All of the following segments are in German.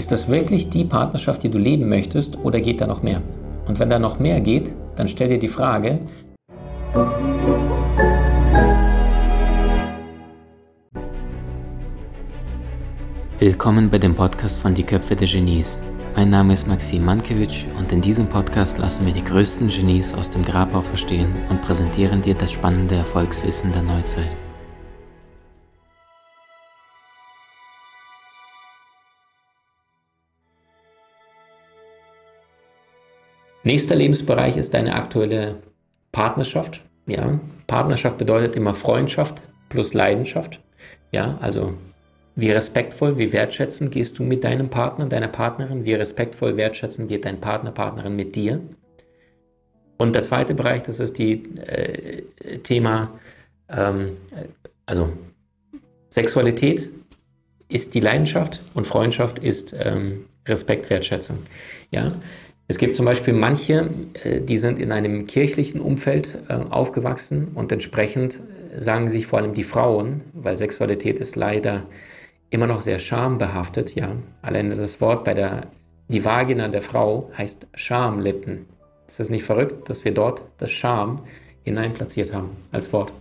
Ist das wirklich die Partnerschaft, die du leben möchtest oder geht da noch mehr? Und wenn da noch mehr geht, dann stell dir die Frage, Willkommen bei dem Podcast von Die Köpfe der Genies. Mein Name ist Maxim Mankewitsch und in diesem Podcast lassen wir die größten Genies aus dem Grabau verstehen und präsentieren dir das spannende Erfolgswissen der Neuzeit. Nächster Lebensbereich ist deine aktuelle Partnerschaft. Ja, Partnerschaft bedeutet immer Freundschaft plus Leidenschaft. Ja, also wie respektvoll, wie wertschätzend gehst du mit deinem Partner, deiner Partnerin? Wie respektvoll, wertschätzend geht dein Partner, Partnerin mit dir? Und der zweite Bereich, das ist die äh, Thema, ähm, also Sexualität ist die Leidenschaft und Freundschaft ist ähm, Respekt, Wertschätzung. Ja, es gibt zum Beispiel manche, äh, die sind in einem kirchlichen Umfeld äh, aufgewachsen und entsprechend äh, sagen sich vor allem die Frauen, weil Sexualität ist leider immer noch sehr schambehaftet, ja. Allein das Wort bei der, die Vagina der Frau heißt Schamlippen. Ist das nicht verrückt, dass wir dort das Scham hineinplatziert haben als Wort?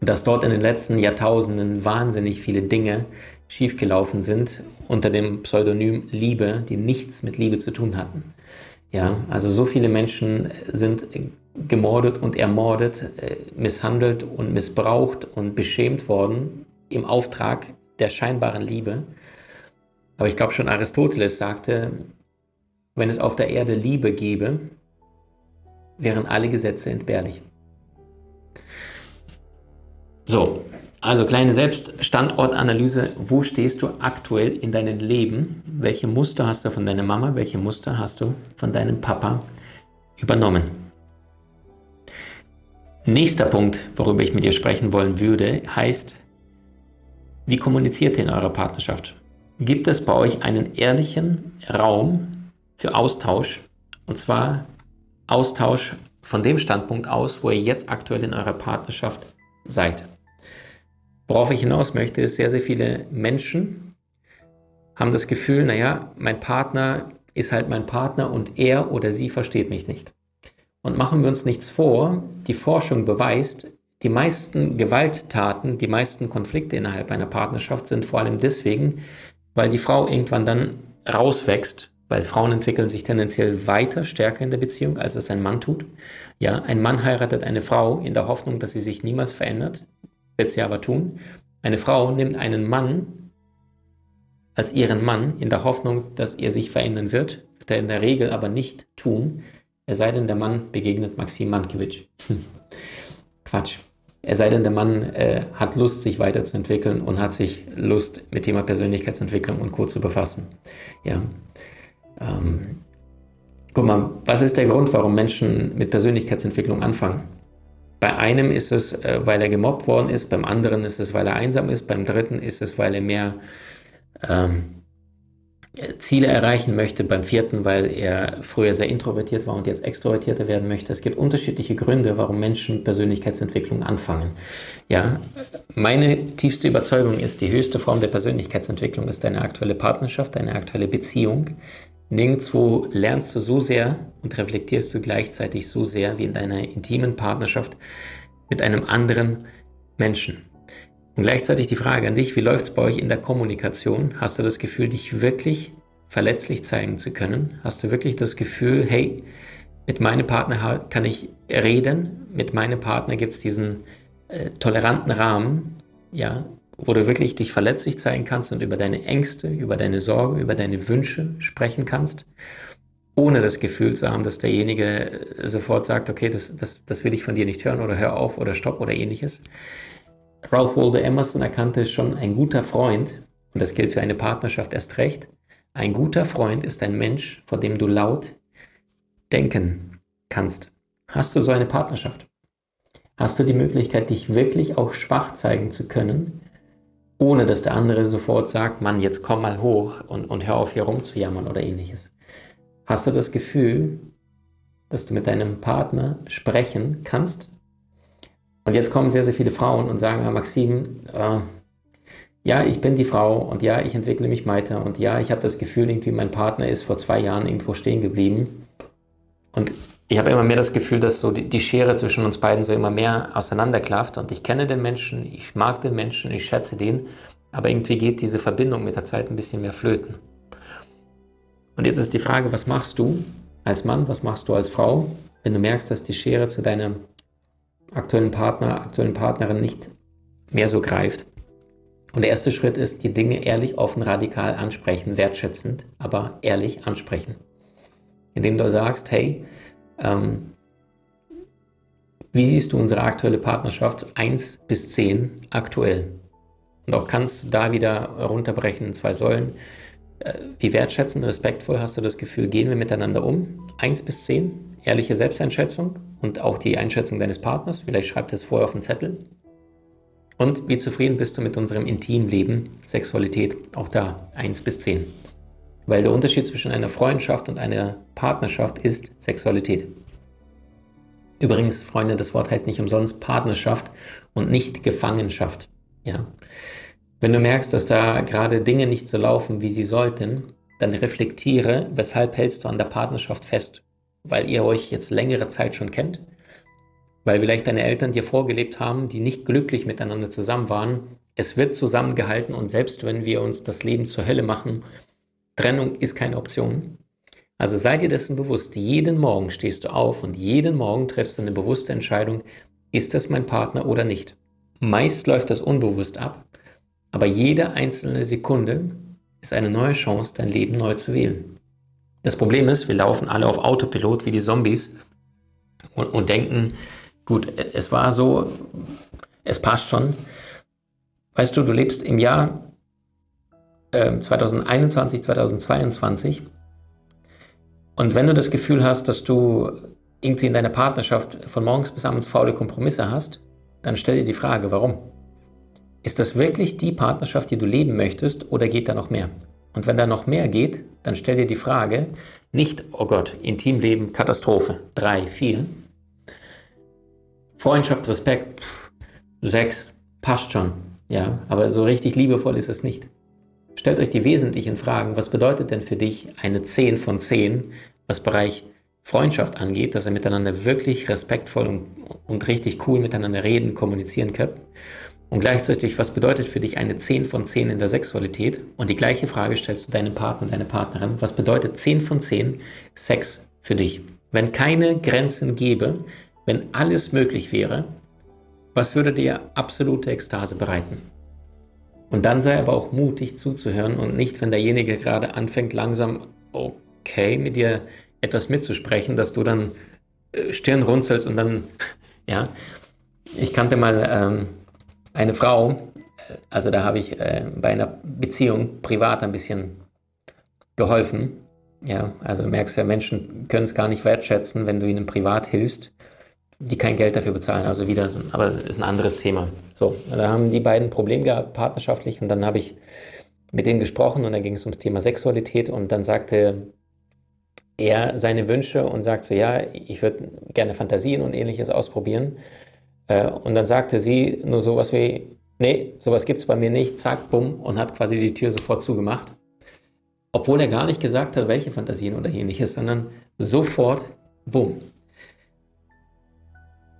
Und dass dort in den letzten Jahrtausenden wahnsinnig viele Dinge schiefgelaufen sind unter dem Pseudonym Liebe, die nichts mit Liebe zu tun hatten. Ja, also so viele Menschen sind gemordet und ermordet, äh, misshandelt und missbraucht und beschämt worden im Auftrag der scheinbaren Liebe. Aber ich glaube schon Aristoteles sagte, wenn es auf der Erde Liebe gäbe, wären alle Gesetze entbehrlich. So, also kleine Selbststandortanalyse. Wo stehst du aktuell in deinem Leben? Welche Muster hast du von deiner Mama? Welche Muster hast du von deinem Papa übernommen? Nächster Punkt, worüber ich mit dir sprechen wollen würde, heißt, wie kommuniziert ihr in eurer Partnerschaft? Gibt es bei euch einen ehrlichen Raum für Austausch? Und zwar Austausch von dem Standpunkt aus, wo ihr jetzt aktuell in eurer Partnerschaft seid. Worauf ich hinaus möchte, ist, sehr, sehr viele Menschen haben das Gefühl, naja, mein Partner ist halt mein Partner und er oder sie versteht mich nicht. Und machen wir uns nichts vor, die Forschung beweist, die meisten Gewalttaten, die meisten Konflikte innerhalb einer Partnerschaft sind vor allem deswegen, weil die Frau irgendwann dann rauswächst, weil Frauen entwickeln sich tendenziell weiter, stärker in der Beziehung, als es ein Mann tut. Ja, ein Mann heiratet eine Frau in der Hoffnung, dass sie sich niemals verändert wird sie aber tun. Eine Frau nimmt einen Mann als ihren Mann in der Hoffnung, dass er sich verändern wird, wird er in der Regel aber nicht tun, es sei denn, der Mann begegnet Maxim Mankiewicz. Quatsch. Es sei denn, der Mann äh, hat Lust, sich weiterzuentwickeln und hat sich Lust, mit Thema Persönlichkeitsentwicklung und Co. zu befassen. Ja. Ähm, guck mal, was ist der Grund, warum Menschen mit Persönlichkeitsentwicklung anfangen? Bei einem ist es, äh, weil er gemobbt worden ist, beim anderen ist es, weil er einsam ist, beim dritten ist es, weil er mehr ähm, Ziele erreichen möchte, beim vierten, weil er früher sehr introvertiert war und jetzt extrovertierter werden möchte. Es gibt unterschiedliche Gründe, warum Menschen Persönlichkeitsentwicklung anfangen. Ja, meine tiefste Überzeugung ist, die höchste Form der Persönlichkeitsentwicklung ist deine aktuelle Partnerschaft, deine aktuelle Beziehung. Nirgendwo lernst du so sehr und reflektierst du gleichzeitig so sehr wie in deiner intimen Partnerschaft mit einem anderen Menschen. Und gleichzeitig die Frage an dich, wie läuft es bei euch in der Kommunikation? Hast du das Gefühl, dich wirklich verletzlich zeigen zu können? Hast du wirklich das Gefühl, hey, mit meinem Partner kann ich reden, mit meinem Partner gibt es diesen äh, toleranten Rahmen, ja, wo du wirklich dich verletzlich zeigen kannst und über deine Ängste, über deine Sorge, über deine Wünsche sprechen kannst, ohne das Gefühl zu haben, dass derjenige sofort sagt, okay, das, das, das will ich von dir nicht hören oder hör auf oder stopp oder ähnliches. Ralph Waldo Emerson erkannte schon, ein guter Freund, und das gilt für eine Partnerschaft erst recht, ein guter Freund ist ein Mensch, vor dem du laut denken kannst. Hast du so eine Partnerschaft? Hast du die Möglichkeit, dich wirklich auch schwach zeigen zu können ohne dass der andere sofort sagt, Mann, jetzt komm mal hoch und, und hör auf hier rumzujammern oder ähnliches. Hast du das Gefühl, dass du mit deinem Partner sprechen kannst? Und jetzt kommen sehr, sehr viele Frauen und sagen, Maxim, äh, ja, ich bin die Frau und ja, ich entwickle mich weiter und ja, ich habe das Gefühl, irgendwie mein Partner ist vor zwei Jahren irgendwo stehen geblieben. Und ich habe immer mehr das Gefühl, dass so die, die Schere zwischen uns beiden so immer mehr auseinanderklafft und ich kenne den Menschen, ich mag den Menschen, ich schätze den, aber irgendwie geht diese Verbindung mit der Zeit ein bisschen mehr flöten. Und jetzt ist die Frage, was machst du als Mann, was machst du als Frau, wenn du merkst, dass die Schere zu deinem aktuellen Partner, aktuellen Partnerin nicht mehr so greift? Und der erste Schritt ist, die Dinge ehrlich, offen, radikal ansprechen, wertschätzend, aber ehrlich ansprechen. Indem du sagst, hey, ähm, wie siehst du unsere aktuelle Partnerschaft 1 bis 10 aktuell? Und auch kannst du da wieder runterbrechen in zwei Säulen. Äh, wie wertschätzend, respektvoll hast du das Gefühl, gehen wir miteinander um? 1 bis 10, ehrliche Selbsteinschätzung und auch die Einschätzung deines Partners. Vielleicht schreibt es vorher auf den Zettel. Und wie zufrieden bist du mit unserem Intimleben, Sexualität, auch da 1 bis 10. Weil der Unterschied zwischen einer Freundschaft und einer Partnerschaft ist Sexualität. Übrigens, Freunde, das Wort heißt nicht umsonst Partnerschaft und nicht Gefangenschaft. Ja? Wenn du merkst, dass da gerade Dinge nicht so laufen, wie sie sollten, dann reflektiere, weshalb hältst du an der Partnerschaft fest? Weil ihr euch jetzt längere Zeit schon kennt? weil vielleicht deine Eltern dir vorgelebt haben, die nicht glücklich miteinander zusammen waren. Es wird zusammengehalten und selbst wenn wir uns das Leben zur Hölle machen, Trennung ist keine Option. Also sei dir dessen bewusst, jeden Morgen stehst du auf und jeden Morgen triffst du eine bewusste Entscheidung, ist das mein Partner oder nicht. Meist läuft das unbewusst ab, aber jede einzelne Sekunde ist eine neue Chance, dein Leben neu zu wählen. Das Problem ist, wir laufen alle auf Autopilot wie die Zombies und, und denken, Gut, es war so, es passt schon. Weißt du, du lebst im Jahr äh, 2021, 2022 und wenn du das Gefühl hast, dass du irgendwie in deiner Partnerschaft von morgens bis abends faule Kompromisse hast, dann stell dir die Frage, warum? Ist das wirklich die Partnerschaft, die du leben möchtest oder geht da noch mehr? Und wenn da noch mehr geht, dann stell dir die Frage, nicht, oh Gott, Intimleben, Katastrophe, drei, vier, Freundschaft, Respekt, pff, sechs, passt schon. Ja, aber so richtig liebevoll ist es nicht. Stellt euch die wesentlichen Fragen. Was bedeutet denn für dich eine 10 von 10, was Bereich Freundschaft angeht, dass ihr miteinander wirklich respektvoll und, und richtig cool miteinander reden, kommunizieren könnt? Und gleichzeitig, was bedeutet für dich eine 10 von 10 in der Sexualität? Und die gleiche Frage stellst du deinem Partner, deine Partnerin. Was bedeutet 10 von 10 Sex für dich? Wenn keine Grenzen gäbe, wenn alles möglich wäre, was würde dir absolute Ekstase bereiten? Und dann sei aber auch mutig zuzuhören und nicht, wenn derjenige gerade anfängt, langsam okay mit dir etwas mitzusprechen, dass du dann äh, Stirn runzelst und dann, ja, ich kannte mal ähm, eine Frau, äh, also da habe ich äh, bei einer Beziehung privat ein bisschen geholfen. Ja, also du merkst ja, Menschen können es gar nicht wertschätzen, wenn du ihnen privat hilfst die kein Geld dafür bezahlen. Also wieder, aber ist ein anderes Thema. So, da haben die beiden ein Problem gehabt, partnerschaftlich, und dann habe ich mit denen gesprochen und dann ging es ums Thema Sexualität und dann sagte er seine Wünsche und sagt so, ja, ich würde gerne Fantasien und ähnliches ausprobieren. Äh, und dann sagte sie nur sowas wie, nee, sowas gibt es bei mir nicht, zack, bumm, und hat quasi die Tür sofort zugemacht. Obwohl er gar nicht gesagt hat, welche Fantasien oder ähnliches, sondern sofort, bumm,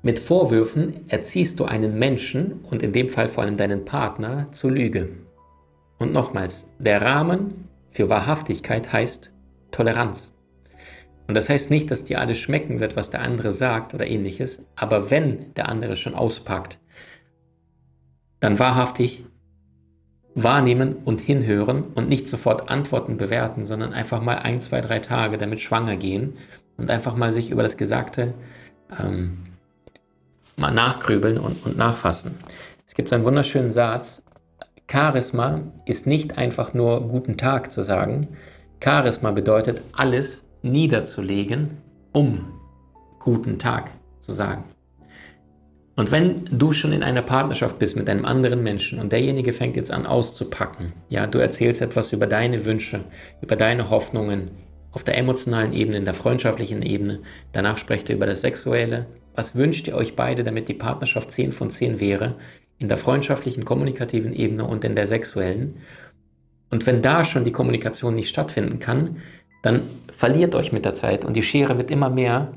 mit Vorwürfen erziehst du einen Menschen und in dem Fall vor allem deinen Partner zur Lüge. Und nochmals, der Rahmen für Wahrhaftigkeit heißt Toleranz. Und das heißt nicht, dass dir alles schmecken wird, was der andere sagt oder ähnliches, aber wenn der andere schon auspackt, dann wahrhaftig wahrnehmen und hinhören und nicht sofort Antworten bewerten, sondern einfach mal ein, zwei, drei Tage damit schwanger gehen und einfach mal sich über das Gesagte ähm, mal nachgrübeln und, und nachfassen. Es gibt einen wunderschönen Satz, Charisma ist nicht einfach nur guten Tag zu sagen. Charisma bedeutet, alles niederzulegen, um guten Tag zu sagen. Und wenn du schon in einer Partnerschaft bist mit einem anderen Menschen und derjenige fängt jetzt an auszupacken, ja, du erzählst etwas über deine Wünsche, über deine Hoffnungen auf der emotionalen Ebene, in der freundschaftlichen Ebene, danach sprecht ihr über das Sexuelle, was wünscht ihr euch beide, damit die Partnerschaft 10 von 10 wäre? in der freundschaftlichen, kommunikativen Ebene und in der sexuellen. Und wenn da schon die Kommunikation nicht stattfinden kann, dann verliert euch mit der Zeit und die Schere wird immer mehr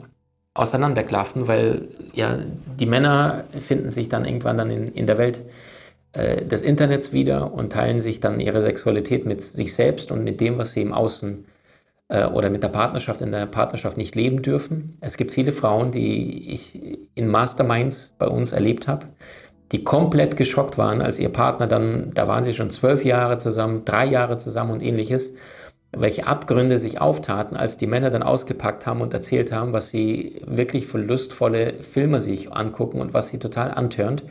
auseinanderklaffen, weil ja die Männer finden sich dann irgendwann dann in, in der Welt äh, des Internets wieder und teilen sich dann ihre Sexualität mit sich selbst und mit dem, was sie im Außen äh, oder mit der Partnerschaft in der Partnerschaft nicht leben dürfen. Es gibt viele Frauen, die ich in Masterminds bei uns erlebt habe, die komplett geschockt waren, als ihr Partner dann, da waren sie schon zwölf Jahre zusammen, drei Jahre zusammen und ähnliches, welche Abgründe sich auftaten, als die Männer dann ausgepackt haben und erzählt haben, was sie wirklich für lustvolle Filme sich angucken und was sie total antörnt,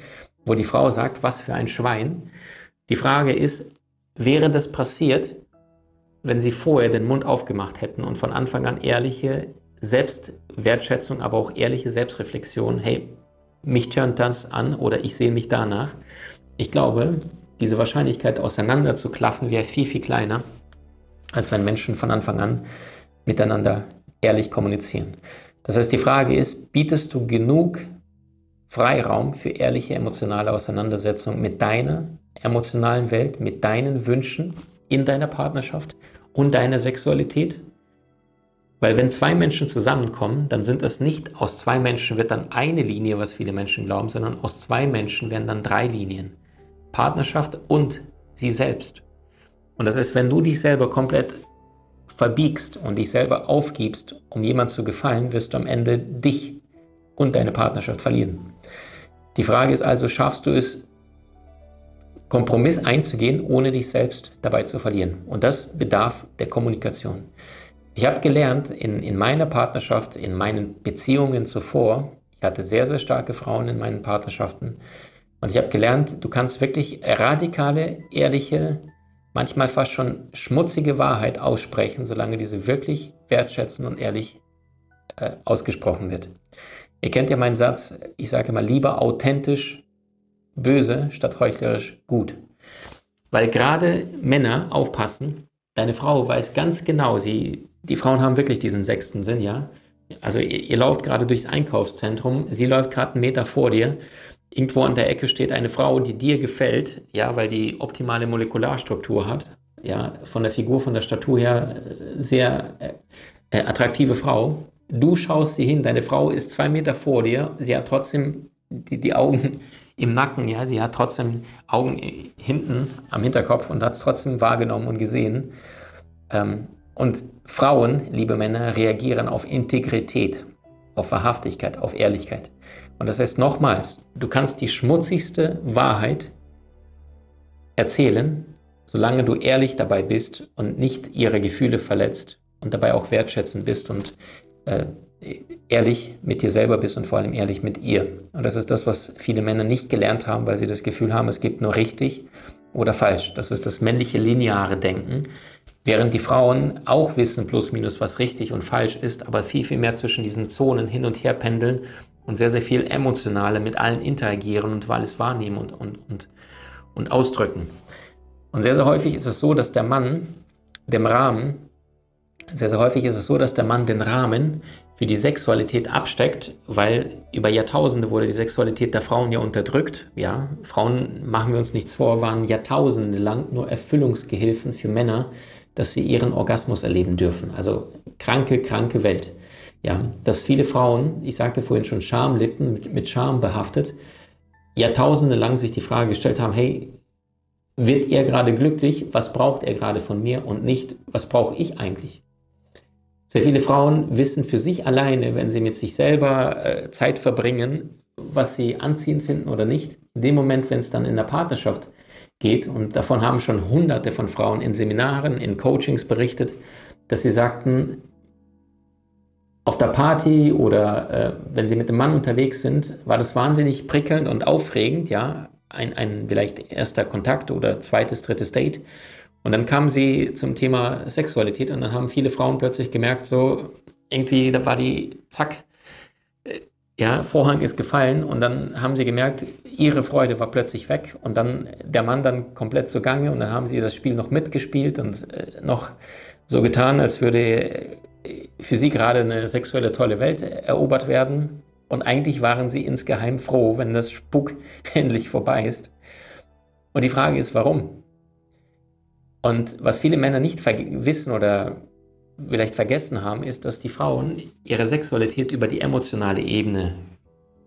wo die Frau sagt, was für ein Schwein. Die Frage ist, wäre das passiert, wenn sie vorher den Mund aufgemacht hätten und von Anfang an ehrliche Selbstwertschätzung, aber auch ehrliche Selbstreflexion, hey, mich turnt das an oder ich sehe mich danach. Ich glaube, diese Wahrscheinlichkeit auseinander zu klaffen wäre viel, viel kleiner, als wenn Menschen von Anfang an miteinander ehrlich kommunizieren. Das heißt, die Frage ist, bietest du genug Freiraum für ehrliche emotionale Auseinandersetzung mit deiner emotionalen Welt, mit deinen Wünschen in deiner Partnerschaft und deiner Sexualität? Weil wenn zwei Menschen zusammenkommen, dann sind es nicht aus zwei Menschen wird dann eine Linie, was viele Menschen glauben, sondern aus zwei Menschen werden dann drei Linien. Partnerschaft und sie selbst. Und das ist, wenn du dich selber komplett verbiegst und dich selber aufgibst, um jemand zu gefallen, wirst du am Ende dich und deine Partnerschaft verlieren. Die Frage ist also, schaffst du es, Kompromiss einzugehen, ohne dich selbst dabei zu verlieren. Und das bedarf der Kommunikation. Ich habe gelernt in, in meiner Partnerschaft, in meinen Beziehungen zuvor, ich hatte sehr, sehr starke Frauen in meinen Partnerschaften, und ich habe gelernt, du kannst wirklich radikale, ehrliche, manchmal fast schon schmutzige Wahrheit aussprechen, solange diese wirklich wertschätzend und ehrlich äh, ausgesprochen wird. Ihr kennt ja meinen Satz, ich sage immer lieber authentisch böse statt heuchlerisch gut. Weil gerade Männer aufpassen, deine Frau weiß ganz genau, sie, die Frauen haben wirklich diesen sechsten Sinn, ja. Also ihr, ihr lauft gerade durchs Einkaufszentrum, sie läuft gerade einen Meter vor dir, irgendwo an der Ecke steht eine Frau, die dir gefällt, ja, weil die optimale Molekularstruktur hat, ja, von der Figur, von der Statur her äh, sehr äh, attraktive Frau. Du schaust sie hin, deine Frau ist zwei Meter vor dir, sie hat trotzdem die, die Augen im Nacken, ja, sie hat trotzdem Augen hinten am Hinterkopf und hat es trotzdem wahrgenommen und gesehen. Ähm, und Frauen, liebe Männer, reagieren auf Integrität, auf Wahrhaftigkeit, auf Ehrlichkeit. Und das heißt nochmals, du kannst die schmutzigste Wahrheit erzählen, solange du ehrlich dabei bist und nicht ihre Gefühle verletzt und dabei auch wertschätzend bist und äh, ehrlich mit dir selber bist und vor allem ehrlich mit ihr. Und das ist das, was viele Männer nicht gelernt haben, weil sie das Gefühl haben, es gibt nur richtig oder falsch. Das ist das männliche lineare Denken. Während die Frauen auch wissen, plus minus, was richtig und falsch ist, aber viel, viel mehr zwischen diesen Zonen hin und her pendeln und sehr, sehr viel emotionaler mit allen interagieren und alles wahrnehmen und, und, und, und ausdrücken. Und sehr, sehr häufig ist es so, dass der Mann dem Rahmen, sehr, sehr häufig ist es so, dass der Mann den Rahmen für die Sexualität absteckt, weil über Jahrtausende wurde die Sexualität der Frauen ja unterdrückt. Ja, Frauen, machen wir uns nichts vor, waren Jahrtausende lang nur Erfüllungsgehilfen für Männer, dass sie ihren Orgasmus erleben dürfen. Also kranke, kranke Welt. Ja, dass viele Frauen, ich sagte vorhin schon Schamlippen, mit, mit Scham behaftet, Jahrtausende lang sich die Frage gestellt haben, hey, wird er gerade glücklich? Was braucht er gerade von mir? Und nicht, was brauche ich eigentlich? Sehr viele Frauen wissen für sich alleine, wenn sie mit sich selber äh, Zeit verbringen, was sie anziehen finden oder nicht. In dem Moment, wenn es dann in der Partnerschaft geht, und davon haben schon hunderte von Frauen in Seminaren, in Coachings berichtet, dass sie sagten, auf der Party oder äh, wenn sie mit dem Mann unterwegs sind, war das wahnsinnig prickelnd und aufregend, ja, ein, ein vielleicht erster Kontakt oder zweites, drittes Date. Und dann kamen sie zum Thema Sexualität und dann haben viele Frauen plötzlich gemerkt, so irgendwie, da war die, zack, äh, ja, Vorhang ist gefallen und dann haben sie gemerkt, ihre Freude war plötzlich weg und dann der Mann dann komplett zugange und dann haben sie das Spiel noch mitgespielt und äh, noch so getan, als würde äh, für sie gerade eine sexuelle tolle Welt erobert werden. Und eigentlich waren sie insgeheim froh, wenn das Spuk endlich vorbei ist. Und die Frage ist, warum? Und was viele Männer nicht wissen oder vielleicht vergessen haben, ist, dass die Frauen ihre Sexualität über die emotionale Ebene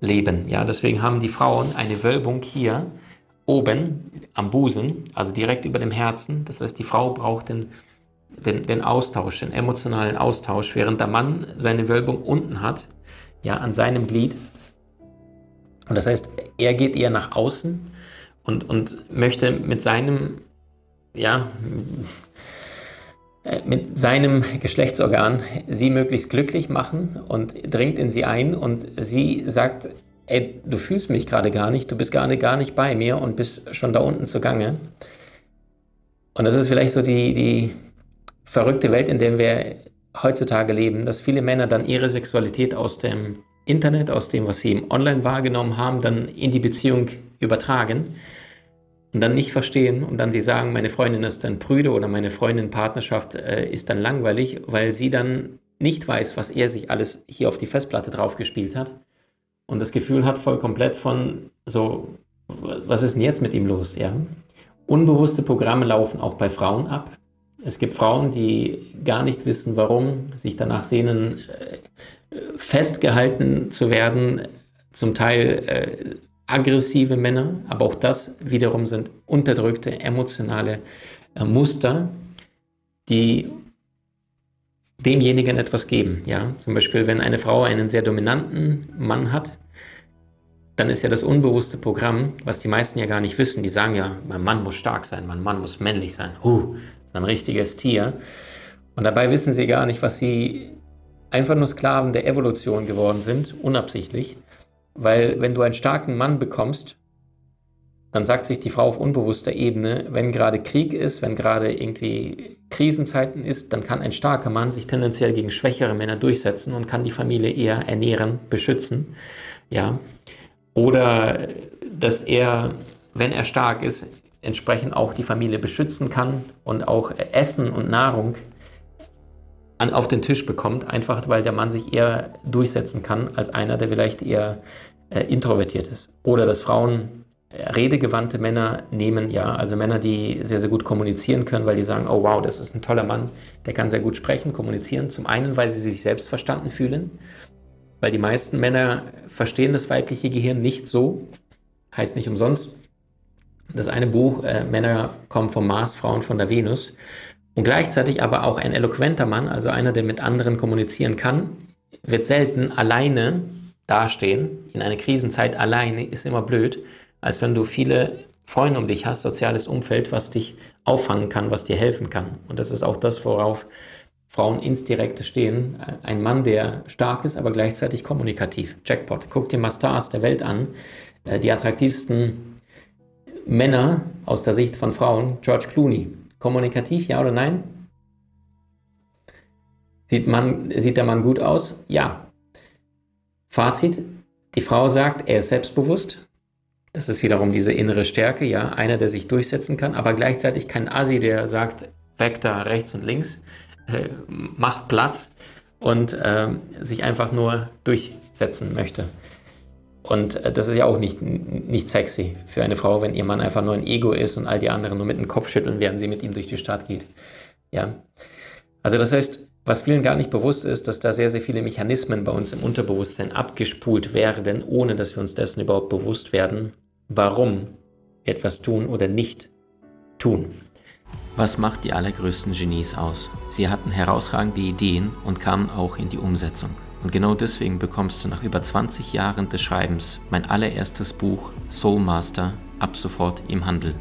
leben. Ja, deswegen haben die Frauen eine Wölbung hier oben am Busen, also direkt über dem Herzen. Das heißt, die Frau braucht den, den, den Austausch, den emotionalen Austausch, während der Mann seine Wölbung unten hat, ja, an seinem Glied. Und das heißt, er geht eher nach außen und, und möchte mit seinem, ja, äh, mit seinem Geschlechtsorgan sie möglichst glücklich machen und dringt in sie ein und sie sagt, ey, du fühlst mich gerade gar nicht, du bist gerade gar nicht bei mir und bist schon da unten zugange. Und das ist vielleicht so die, die verrückte Welt, in der wir heutzutage leben, dass viele Männer dann ihre Sexualität aus dem Internet, aus dem, was sie im Online wahrgenommen haben, dann in die Beziehung übertragen und dann nicht verstehen und dann sie sagen, meine Freundin ist dann prüde oder meine Freundin Partnerschaft äh, ist dann langweilig, weil sie dann nicht weiß, was er sich alles hier auf die Festplatte draufgespielt hat und das Gefühl hat voll komplett von so, was ist denn jetzt mit ihm los? Ja? Unbewusste Programme laufen auch bei Frauen ab. Es gibt Frauen, die gar nicht wissen, warum, sich danach sehnen, äh, festgehalten zu werden, zum Teil äh, aggressive Männer, aber auch das wiederum sind unterdrückte emotionale äh, Muster, die demjenigen etwas geben. Ja? Zum Beispiel, wenn eine Frau einen sehr dominanten Mann hat, dann ist ja das unbewusste Programm, was die meisten ja gar nicht wissen, die sagen ja, mein Mann muss stark sein, mein Mann muss männlich sein. Huh, ist ein richtiges Tier. Und dabei wissen sie gar nicht, was sie einfach nur Sklaven der Evolution geworden sind, unabsichtlich. Weil wenn du einen starken Mann bekommst, dann sagt sich die Frau auf unbewusster Ebene, wenn gerade Krieg ist, wenn gerade irgendwie Krisenzeiten ist, dann kann ein starker Mann sich tendenziell gegen schwächere Männer durchsetzen und kann die Familie eher ernähren, beschützen. Ja. Oder dass er, wenn er stark ist, entsprechend auch die Familie beschützen kann und auch Essen und Nahrung an, auf den Tisch bekommt, einfach weil der Mann sich eher durchsetzen kann als einer, der vielleicht eher äh, introvertiert ist. Oder dass Frauen äh, redegewandte Männer nehmen, ja, also Männer, die sehr, sehr gut kommunizieren können, weil die sagen, oh wow, das ist ein toller Mann, der kann sehr gut sprechen, kommunizieren. Zum einen, weil sie sich selbst verstanden fühlen, weil die meisten Männer verstehen das weibliche Gehirn nicht so, heißt nicht umsonst. Das eine Buch, äh, Männer kommen vom Mars, Frauen von der Venus. Und gleichzeitig aber auch ein eloquenter Mann, also einer, der mit anderen kommunizieren kann, wird selten alleine dastehen. In einer Krisenzeit alleine ist immer blöd, als wenn du viele Freunde um dich hast, soziales Umfeld, was dich auffangen kann, was dir helfen kann. Und das ist auch das, worauf Frauen ins Direkte stehen. Ein Mann, der stark ist, aber gleichzeitig kommunikativ. Jackpot. Guck dir mal Stars der Welt an. Äh, die attraktivsten Männer aus der Sicht von Frauen. George Clooney. Kommunikativ, ja oder nein? Sieht, man, sieht der Mann gut aus? Ja. Fazit, die Frau sagt, er ist selbstbewusst. Das ist wiederum diese innere Stärke, ja, einer, der sich durchsetzen kann, aber gleichzeitig kein Asi, der sagt, weg da rechts und links, äh, macht Platz und äh, sich einfach nur durchsetzen möchte. Und äh, das ist ja auch nicht, nicht sexy für eine Frau, wenn ihr Mann einfach nur ein Ego ist und all die anderen nur mit dem Kopf schütteln, während sie mit ihm durch die Stadt geht. Ja. Also das heißt, was vielen gar nicht bewusst ist, dass da sehr, sehr viele Mechanismen bei uns im Unterbewusstsein abgespult werden, ohne dass wir uns dessen überhaupt bewusst werden, warum wir etwas tun oder nicht tun. Was macht die allergrößten Genies aus? Sie hatten herausragende Ideen und kamen auch in die Umsetzung. Und genau deswegen bekommst du nach über 20 Jahren des Schreibens mein allererstes Buch Soul Master ab sofort im Handel.